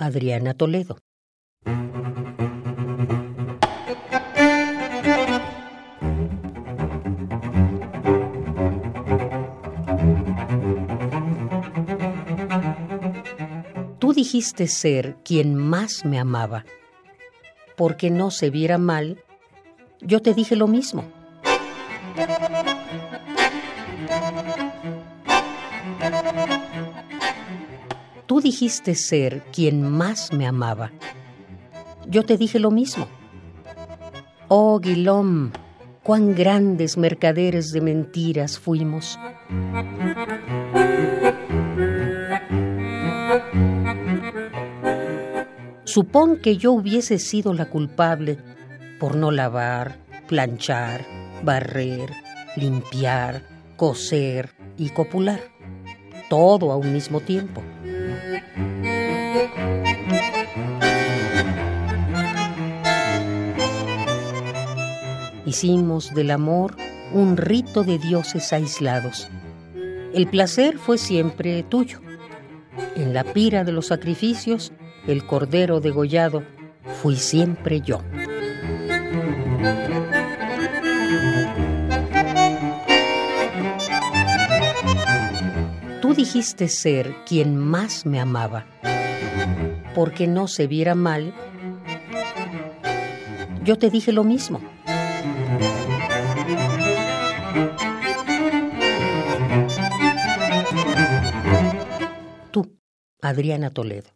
Adriana Toledo. Tú dijiste ser quien más me amaba. Porque no se viera mal, yo te dije lo mismo. Tú dijiste ser quien más me amaba. Yo te dije lo mismo. Oh, Guilom, cuán grandes mercaderes de mentiras fuimos. Supón que yo hubiese sido la culpable por no lavar, planchar, barrer, limpiar, coser y copular, todo a un mismo tiempo. Hicimos del amor un rito de dioses aislados. El placer fue siempre tuyo. En la pira de los sacrificios, el cordero degollado fui siempre yo. Tú dijiste ser quien más me amaba, porque no se viera mal. Yo te dije lo mismo. Tú, Adriana Toledo.